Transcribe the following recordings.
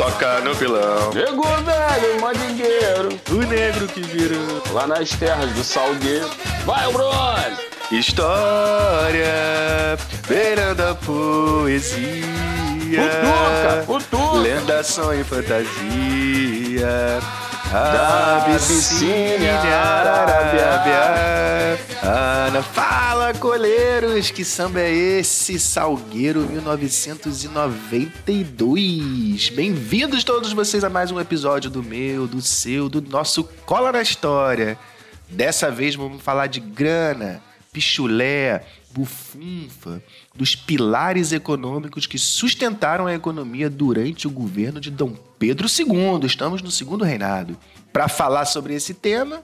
soca no pilão. Nego velho, mandingueiro, O negro que virou. lá nas terras do Salgueiro. Vai, Bronze! História, beirando a poesia. Futuca, futuca. Lenda, sonho e fantasia. Da Abissínia, Abissínia, Arábia. Ana, fala, coleiros, que samba é esse? Salgueiro 1992. Bem-vindos todos vocês a mais um episódio do meu, do seu, do nosso Cola na História. Dessa vez vamos falar de grana, pichulé, bufunfa, dos pilares econômicos que sustentaram a economia durante o governo de Dom Pedro II. Estamos no segundo reinado. Para falar sobre esse tema,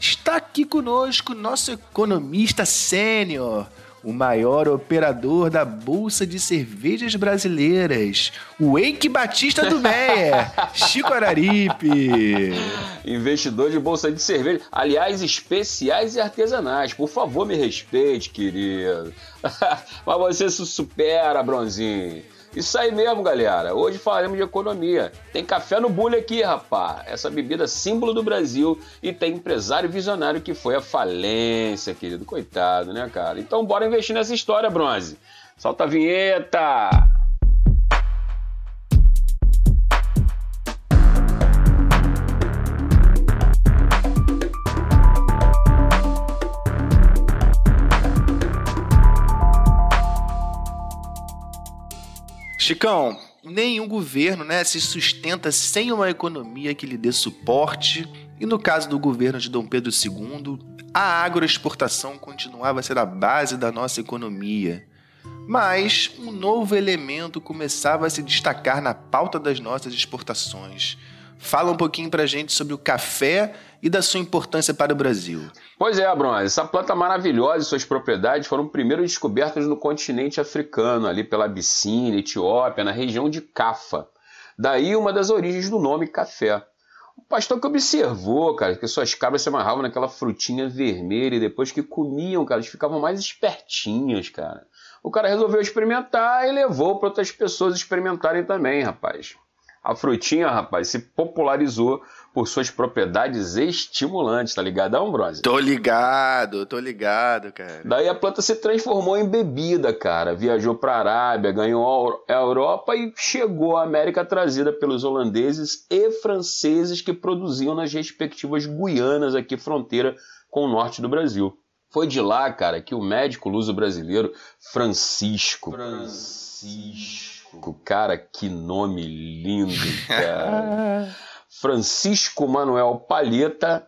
está aqui conosco nosso economista sênior, o maior operador da Bolsa de Cervejas Brasileiras, o Eike Batista do Meia, Chico Araripe. Investidor de bolsa de cerveja. Aliás, especiais e artesanais. Por favor, me respeite, querido. Mas você se supera, Bronzinho. Isso aí mesmo, galera. Hoje falaremos de economia. Tem café no bule aqui, rapá. Essa bebida símbolo do Brasil. E tem empresário visionário que foi à falência, querido. Coitado, né, cara? Então bora investir nessa história, Bronze. Solta a vinheta! Chicão, nenhum governo né, se sustenta sem uma economia que lhe dê suporte. E no caso do governo de Dom Pedro II, a agroexportação continuava a ser a base da nossa economia. Mas um novo elemento começava a se destacar na pauta das nossas exportações. Fala um pouquinho pra gente sobre o café e da sua importância para o Brasil. Pois é, Bronze, essa planta maravilhosa e suas propriedades foram primeiro descobertas no continente africano, ali pela Abissínia, Etiópia, na região de Cafa. Daí uma das origens do nome café. O pastor que observou, cara, que suas cabras se amarravam naquela frutinha vermelha e depois que comiam, cara, eles ficavam mais espertinhas, cara. O cara resolveu experimentar e levou para outras pessoas experimentarem também, rapaz. A frutinha, rapaz, se popularizou por suas propriedades estimulantes, tá ligado, Bronze? Tô ligado, tô ligado, cara. Daí a planta se transformou em bebida, cara. Viajou para a Arábia, ganhou a Europa e chegou à América trazida pelos holandeses e franceses que produziam nas respectivas Guianas, aqui fronteira com o norte do Brasil. Foi de lá, cara, que o médico luso brasileiro Francisco. Francisco. Cara, que nome lindo, cara. Francisco Manuel Palheta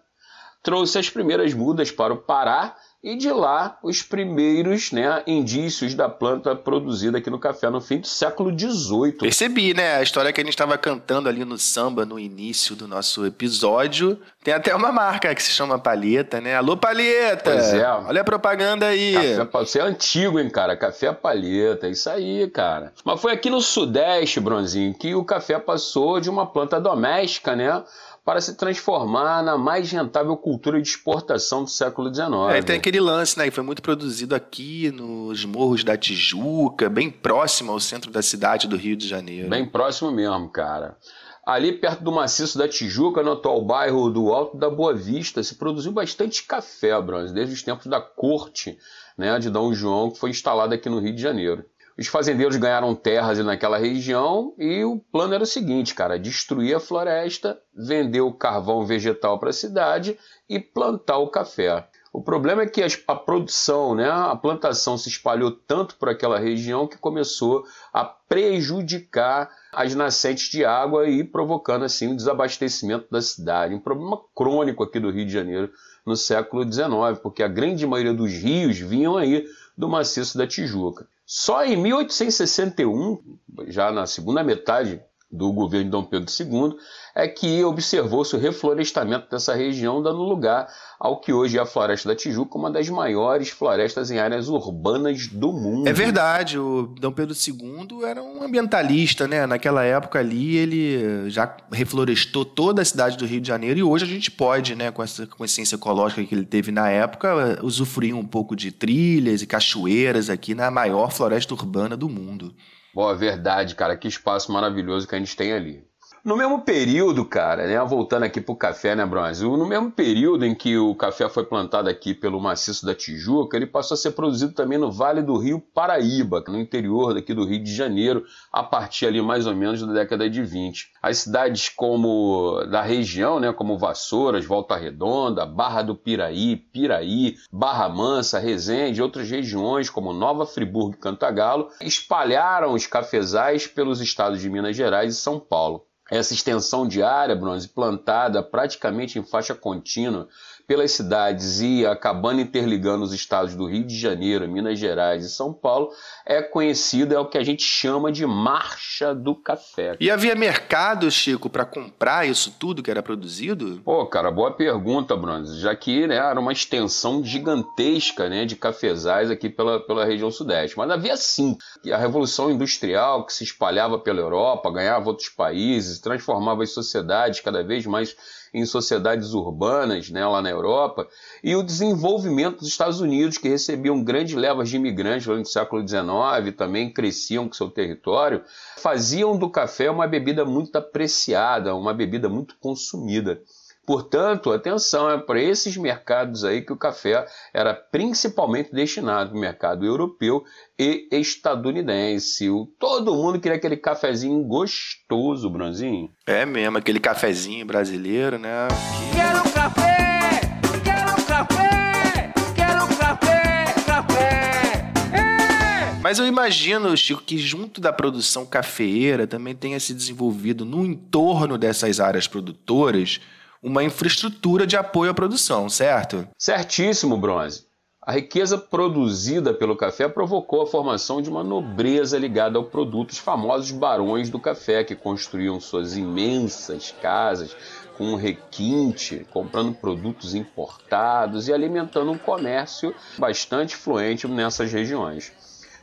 trouxe as primeiras mudas para o Pará e de lá os primeiros né, indícios da planta produzida aqui no café no fim do século XVIII. Percebi, né? A história que a gente estava cantando ali no samba no início do nosso episódio. Tem até uma marca que se chama Palheta, né? Alô, Palheta! Pois é. Olha a propaganda aí. Café, você é antigo, hein, cara? Café palheta, é isso aí, cara. Mas foi aqui no Sudeste, Bronzinho, que o café passou de uma planta doméstica, né? Para se transformar na mais rentável cultura de exportação do século XIX. É, tem aquele lance, né? Que foi muito produzido aqui nos morros da Tijuca, bem próximo ao centro da cidade do Rio de Janeiro. Bem próximo mesmo, cara. Ali perto do maciço da Tijuca, no atual bairro do Alto da Boa Vista, se produziu bastante café, Bronze, desde os tempos da corte né, de Dom João, que foi instalada aqui no Rio de Janeiro. Os fazendeiros ganharam terras naquela região e o plano era o seguinte, cara, destruir a floresta, vender o carvão vegetal para a cidade e plantar o café. O problema é que a produção, né, a plantação se espalhou tanto por aquela região que começou a prejudicar as nascentes de água e provocando assim o desabastecimento da cidade. Um problema crônico aqui do Rio de Janeiro no século XIX, porque a grande maioria dos rios vinham aí do maciço da Tijuca. Só em 1861, já na segunda metade do governo de Dom Pedro II, é que observou-se o reflorestamento dessa região, dando lugar ao que hoje é a Floresta da Tijuca, uma das maiores florestas em áreas urbanas do mundo. É verdade, o Dom Pedro II era um ambientalista, né? Naquela época ali ele já reflorestou toda a cidade do Rio de Janeiro e hoje a gente pode, né, com essa consciência ecológica que ele teve na época, usufruir um pouco de trilhas e cachoeiras aqui na maior floresta urbana do mundo. Boa, verdade, cara. Que espaço maravilhoso que a gente tem ali. No mesmo período, cara, né, voltando aqui pro café, né, Brasil? No mesmo período em que o café foi plantado aqui pelo maciço da Tijuca, ele passou a ser produzido também no Vale do Rio Paraíba, no interior daqui do Rio de Janeiro, a partir ali mais ou menos da década de 20. As cidades como da região, né, como Vassouras, Volta Redonda, Barra do Piraí, Piraí, Barra Mansa, Resende outras regiões como Nova Friburgo e Cantagalo, espalharam os cafezais pelos estados de Minas Gerais e São Paulo. Essa extensão de área, bronze, plantada praticamente em faixa contínua pelas cidades e acabando interligando os estados do Rio de Janeiro, Minas Gerais e São Paulo, é conhecida, é o que a gente chama de Marcha do Café. E havia mercado, Chico, para comprar isso tudo que era produzido? Pô, cara, boa pergunta, Bronze, já que né, era uma extensão gigantesca né, de cafezais aqui pela, pela região sudeste. Mas havia sim a Revolução Industrial que se espalhava pela Europa, ganhava outros países, transformava as sociedades cada vez mais em sociedades urbanas, né, lá na Europa, e o desenvolvimento dos Estados Unidos, que recebiam grandes levas de imigrantes no século XIX, também cresciam com seu território, faziam do café uma bebida muito apreciada, uma bebida muito consumida. Portanto, atenção, é para esses mercados aí que o café era principalmente destinado o mercado europeu e estadunidense. O, todo mundo queria aquele cafezinho gostoso, Bronzinho. É mesmo, aquele cafezinho brasileiro, né? Que... Quero um café! Quero um café! Quero um café! Café! É! Mas eu imagino, Chico, que junto da produção cafeeira também tenha se desenvolvido no entorno dessas áreas produtoras uma infraestrutura de apoio à produção, certo? Certíssimo, Bronze. A riqueza produzida pelo café provocou a formação de uma nobreza ligada ao produto, os famosos barões do café, que construíam suas imensas casas com requinte, comprando produtos importados e alimentando um comércio bastante fluente nessas regiões.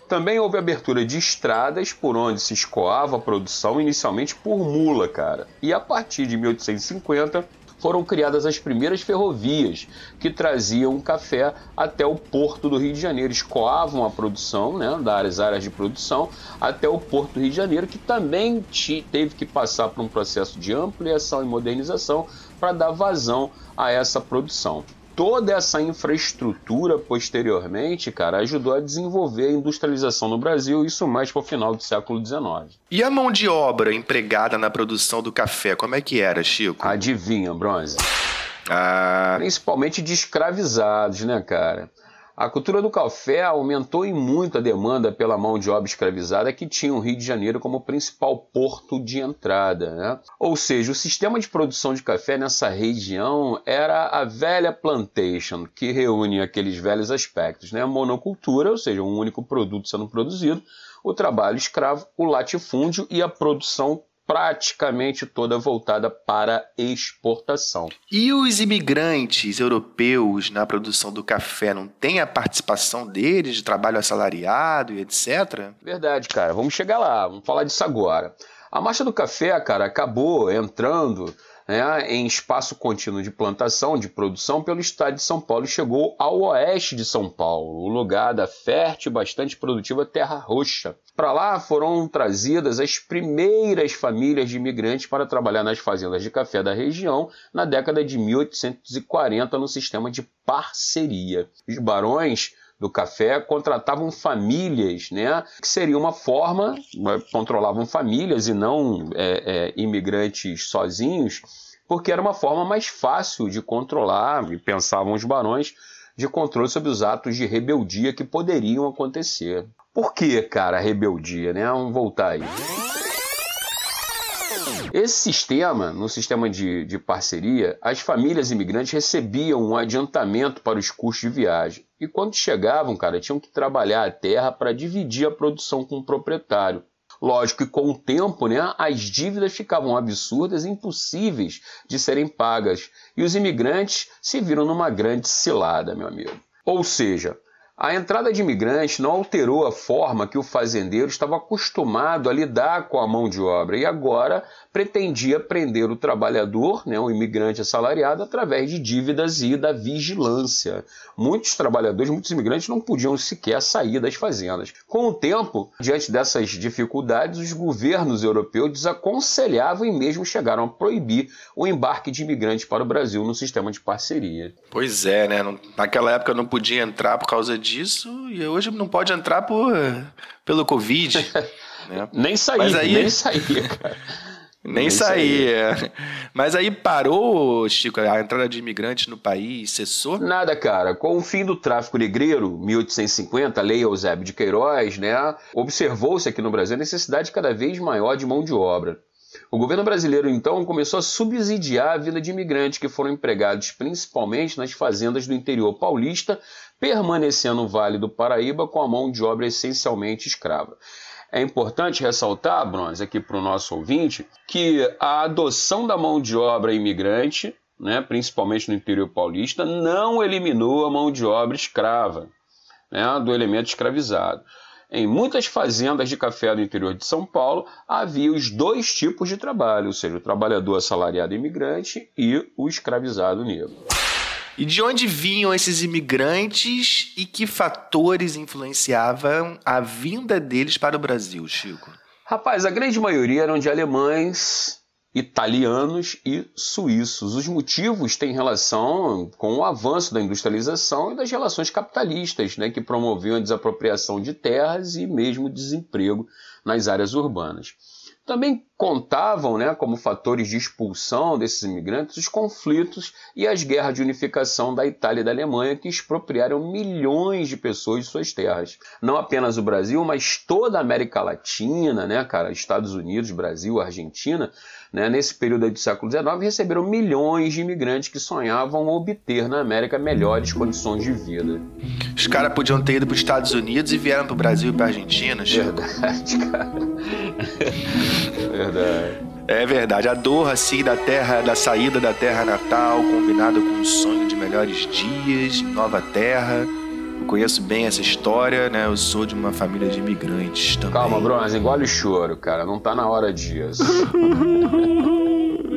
Também houve abertura de estradas por onde se escoava a produção, inicialmente por mula, cara. E a partir de 1850, foram criadas as primeiras ferrovias que traziam café até o porto do Rio de Janeiro, escoavam a produção, né, das áreas de produção, até o porto do Rio de Janeiro, que também teve que passar por um processo de ampliação e modernização para dar vazão a essa produção toda essa infraestrutura posteriormente, cara, ajudou a desenvolver a industrialização no Brasil, isso mais para o final do século XIX. E a mão de obra empregada na produção do café, como é que era, Chico? Adivinha, Bronze? Ah... Principalmente de escravizados, né, cara? A cultura do café aumentou em muito a demanda pela mão de obra escravizada que tinha o Rio de Janeiro como principal porto de entrada. Né? Ou seja, o sistema de produção de café nessa região era a velha plantation, que reúne aqueles velhos aspectos: né? a monocultura, ou seja, um único produto sendo produzido, o trabalho escravo, o latifúndio e a produção praticamente toda voltada para exportação. E os imigrantes europeus na produção do café não tem a participação deles de trabalho assalariado e etc? Verdade, cara. Vamos chegar lá. Vamos falar disso agora. A marcha do café, cara, acabou entrando né, em espaço contínuo de plantação, de produção, pelo estado de São Paulo e chegou ao oeste de São Paulo, o lugar da fértil e bastante produtiva Terra Roxa. Para lá foram trazidas as primeiras famílias de imigrantes para trabalhar nas fazendas de café da região na década de 1840 no sistema de parceria. Os barões do café contratavam famílias, né? Que seria uma forma, controlavam famílias e não é, é, imigrantes sozinhos, porque era uma forma mais fácil de controlar, e pensavam os barões, de controle sobre os atos de rebeldia que poderiam acontecer. Por que, cara, rebeldia, né? Vamos voltar aí. Esse sistema, no sistema de, de parceria, as famílias imigrantes recebiam um adiantamento para os custos de viagem. E quando chegavam, cara, tinham que trabalhar a terra para dividir a produção com o proprietário. Lógico que com o tempo, né, as dívidas ficavam absurdas impossíveis de serem pagas. E os imigrantes se viram numa grande cilada, meu amigo. Ou seja, A entrada de imigrantes não alterou a forma que o fazendeiro estava acostumado a lidar com a mão de obra e agora pretendia prender o trabalhador, né, o imigrante assalariado, através de dívidas e da vigilância. Muitos trabalhadores, muitos imigrantes não podiam sequer sair das fazendas. Com o tempo, diante dessas dificuldades, os governos europeus desaconselhavam e mesmo chegaram a proibir o embarque de imigrantes para o Brasil no sistema de parceria. Pois é, né? Naquela época não podia entrar por causa disso e hoje não pode entrar por, pelo Covid. né? Nem sair, aí- nem sair, cara. Nem Isso sair. é. Mas aí parou, Chico, a entrada de imigrantes no país, cessou? Nada, cara. Com o fim do tráfico negreiro, 1850, a lei Eusébio de Queiroz, né, observou-se aqui no Brasil a necessidade cada vez maior de mão de obra. O governo brasileiro, então, começou a subsidiar a vida de imigrantes que foram empregados principalmente nas fazendas do interior paulista, permanecendo no Vale do Paraíba com a mão de obra essencialmente escrava. É importante ressaltar, Bronze, aqui para o nosso ouvinte, que a adoção da mão de obra imigrante, né, principalmente no interior paulista, não eliminou a mão de obra escrava, né, do elemento escravizado. Em muitas fazendas de café do interior de São Paulo, havia os dois tipos de trabalho, ou seja, o trabalhador assalariado imigrante e o escravizado negro. E de onde vinham esses imigrantes e que fatores influenciavam a vinda deles para o Brasil, Chico? Rapaz, a grande maioria eram de alemães, italianos e suíços. Os motivos têm relação com o avanço da industrialização e das relações capitalistas, né, que promoviam a desapropriação de terras e mesmo desemprego nas áreas urbanas. Também contavam né, como fatores de expulsão desses imigrantes os conflitos e as guerras de unificação da Itália e da Alemanha que expropriaram milhões de pessoas de suas terras. Não apenas o Brasil, mas toda a América Latina, né, cara, Estados Unidos, Brasil, Argentina, né, nesse período do século XIX, receberam milhões de imigrantes que sonhavam obter na América melhores condições de vida. Os caras podiam ter ido para os Estados Unidos e vieram para o Brasil e para a Argentina, Chico. Verdade, cara. Verdade. É verdade. A dor, assim, da terra, da saída da terra natal, combinado com o sonho de melhores dias, nova terra. Eu conheço bem essa história, né? Eu sou de uma família de imigrantes também. Calma, Bronze, engole o choro, cara. Não tá na hora disso.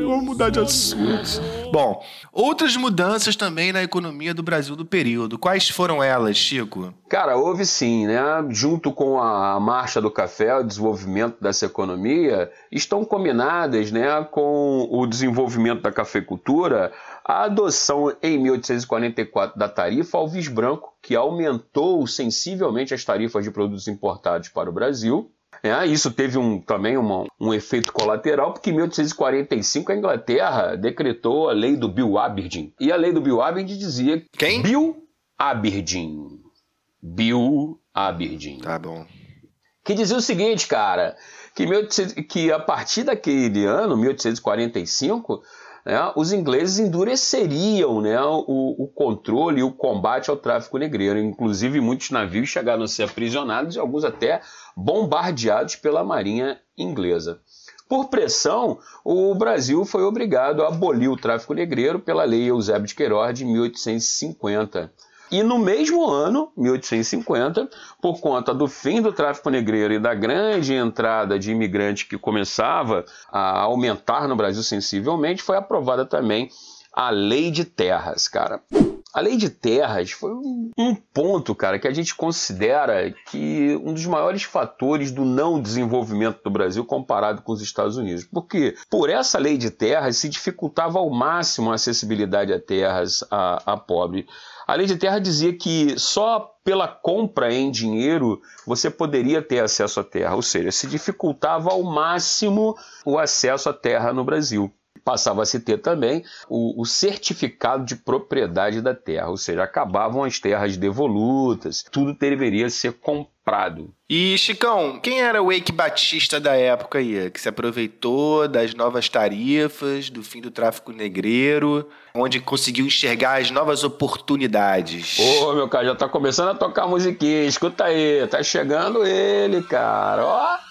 Vamos mudar de assunto. Bom, outras mudanças também na economia do Brasil do período. Quais foram elas, Chico? Cara, houve sim, né? Junto com a marcha do café, o desenvolvimento dessa economia, estão combinadas, né, com o desenvolvimento da cafeicultura, a adoção em 1844 da tarifa Alves Branco, que aumentou sensivelmente as tarifas de produtos importados para o Brasil. É, isso teve um, também uma- um efeito colateral, porque em 1845 a Inglaterra decretou a lei do Bill Aberdeen. E a lei do Bill Aberdeen dizia Quem? Bill Aberdeen. Bill Aberdeen. Tá bom. Que dizia o seguinte, cara, que, 1800 que a partir daquele ano, 1845, né, os ingleses endureceriam né, o, o controle e o combate ao tráfico negreiro. Inclusive, muitos navios chegaram a ser aprisionados e alguns até bombardeados pela marinha inglesa. Por pressão, o Brasil foi obrigado a abolir o tráfico negreiro pela lei Eusébio de Queiroz de 1850. E no mesmo ano, 1850, por conta do fim do tráfico negreiro e da grande entrada de imigrantes que começava a aumentar no Brasil sensivelmente, foi aprovada também a Lei de Terras, cara. A Lei de Terras foi um ponto, cara, que a gente considera que um dos maiores fatores do não desenvolvimento do Brasil comparado com os Estados Unidos. Porque por essa Lei de Terras se dificultava ao máximo a acessibilidade a terras a, a pobre. A lei de terra dizia que só pela compra em dinheiro você poderia ter acesso à terra, ou seja, se dificultava ao máximo o acesso à terra no Brasil. Passava a se ter também o, o certificado de propriedade da terra, ou seja, acabavam as terras devolutas, tudo deveria ser comprado. E, Chicão, quem era o Eike Batista da época aí? Que se aproveitou das novas tarifas, do fim do tráfico negreiro, onde conseguiu enxergar as novas oportunidades. Ô, meu cara, já tá começando a tocar musiquinha, escuta aí, tá chegando ele, cara, ó.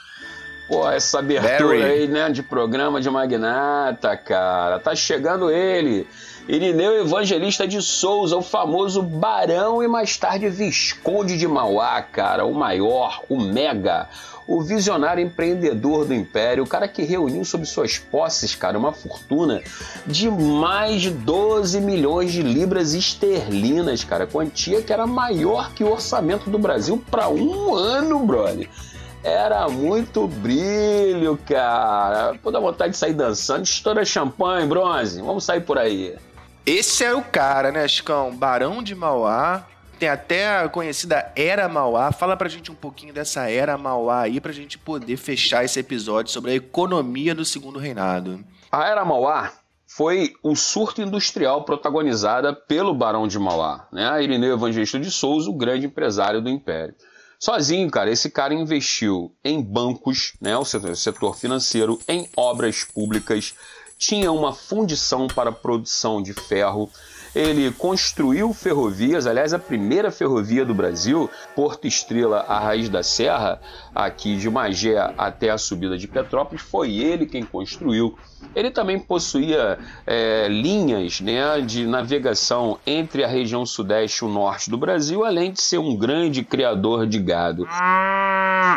Pô, essa abertura Barry. aí, né, de programa de magnata, cara. Tá chegando ele, Irineu Evangelista de Souza, o famoso Barão e mais tarde Visconde de Mauá, cara, o maior, o mega, o visionário empreendedor do império, o cara que reuniu sob suas posses, cara, uma fortuna de mais de 12 milhões de libras esterlinas, cara, quantia que era maior que o orçamento do Brasil para um ano, brother. Era muito brilho, cara. Pô, dá vontade de sair dançando. Estoura champanhe, bronze. Vamos sair por aí. Esse é o cara, né, Chicão? Barão de Mauá. Tem até a conhecida Era Mauá. Fala pra gente um pouquinho dessa Era Mauá aí, pra gente poder fechar esse episódio sobre a economia do Segundo Reinado. A Era Mauá foi o surto industrial protagonizada pelo Barão de Mauá, né? Irineu Evangelista de Souza, o grande empresário do Império. Sozinho, cara, esse cara investiu em bancos, né, o setor financeiro, em obras públicas, tinha uma fundição para produção de ferro. Ele construiu ferrovias, aliás, a primeira ferrovia do Brasil, Porto Estrela, a raiz da serra, aqui de Magé até a subida de Petrópolis, foi ele quem construiu. Ele também possuía é, linhas né, de navegação entre a região sudeste e o norte do Brasil, além de ser um grande criador de gado.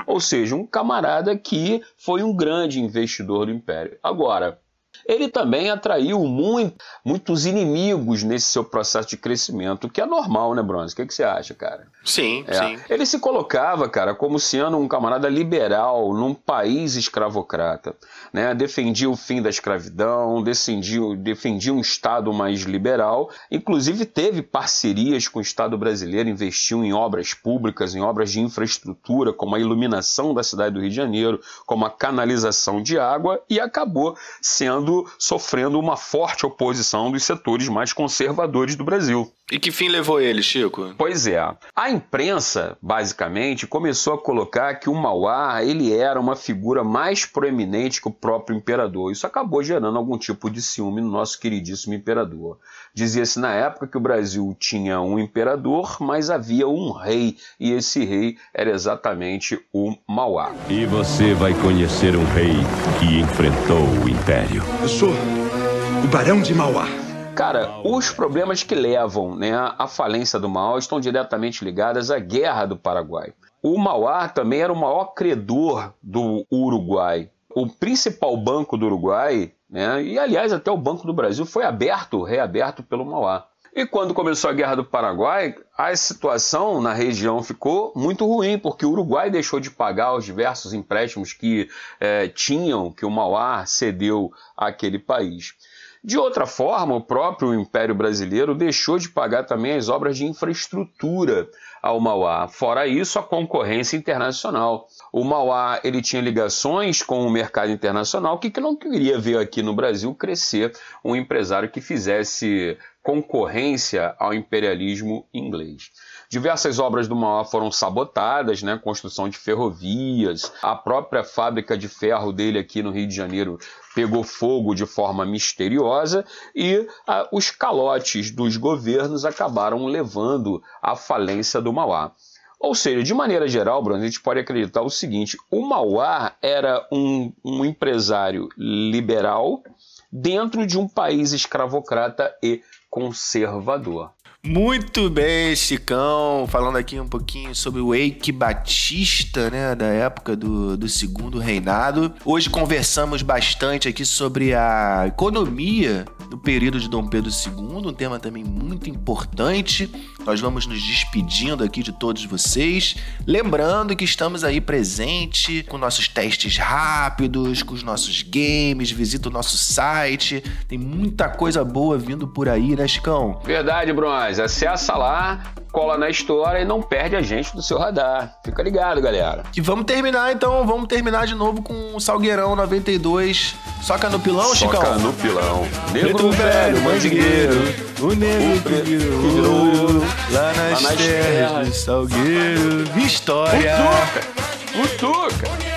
Ou seja, um camarada que foi um grande investidor do Império. Agora, ele também atraiu muito, muitos inimigos nesse seu processo de crescimento, que é normal, né, Bronze? O que, que você acha, cara? Sim, É. sim. Ele se colocava, cara, como sendo um camarada liberal num país escravocrata. Né? Defendia o fim da escravidão, defendia, defendia um Estado mais liberal. Inclusive, teve parcerias com o Estado brasileiro, investiu em obras públicas, em obras de infraestrutura, como a iluminação da cidade do Rio de Janeiro, como a canalização de água, e acabou sendo sofrendo uma forte oposição dos setores mais conservadores do Brasil. E que fim levou ele, Chico? Pois é. A imprensa, basicamente, começou a colocar que o Mauá ele era uma figura mais proeminente que o próprio imperador. Isso acabou gerando algum tipo de ciúme no nosso queridíssimo imperador. Dizia-se na época que o Brasil tinha um imperador, mas havia um rei, e esse rei era exatamente o Mauá. E você vai conhecer um rei que enfrentou o Império. Eu sou o Barão de Mauá. Cara, os problemas que levam né, à falência do Mauá estão diretamente ligados à Guerra do Paraguai. O Mauá também era o maior credor do Uruguai. O principal banco do Uruguai, né, e aliás até o Banco do Brasil, foi aberto, reaberto pelo Mauá. E quando começou a Guerra do Paraguai, a situação na região ficou muito ruim, porque o Uruguai deixou de pagar os diversos empréstimos que eh, tinham, que o Mauá cedeu àquele país. De outra forma, o próprio Império Brasileiro deixou de pagar também as obras de infraestrutura ao Mauá. Fora isso, a concorrência internacional. O Mauá ele tinha ligações com o mercado internacional que, que não queria ver aqui no Brasil crescer um empresário que fizesse concorrência ao imperialismo inglês. Diversas obras do Mauá foram sabotadas, né? Construção de ferrovias, a própria fábrica de ferro dele aqui no Rio de Janeiro pegou fogo de forma misteriosa e ah, os calotes dos governos acabaram levando à falência do Mauá. Ou seja, de maneira geral, Bruno, a gente pode acreditar o seguinte: o Mauá era um, um empresário liberal dentro de um país escravocrata e conservador. Muito bem, Chicão. Falando aqui um pouquinho sobre o Eike Batista, né, da época do, do Segundo Reinado. Hoje conversamos bastante aqui sobre a economia do período de Dom Pedro II, um tema também muito importante. Nós vamos nos despedindo aqui de todos vocês. Lembrando que estamos aí presente com nossos testes rápidos, com os nossos games. Visita o nosso site. Tem muita coisa boa vindo por aí, né, Chicão? Verdade, Bronze. Acessa lá, cola na história e não perde a gente do seu radar. Fica ligado, galera. E vamos terminar então, vamos terminar de novo com o Salgueirão 92. Soca no pilão, Chicão? Soca no pilão. Preto velho, mandingueiro, o negro O que virou que virou lá nas nas terras terras do Salgueiro. História! Futuca! Futuca!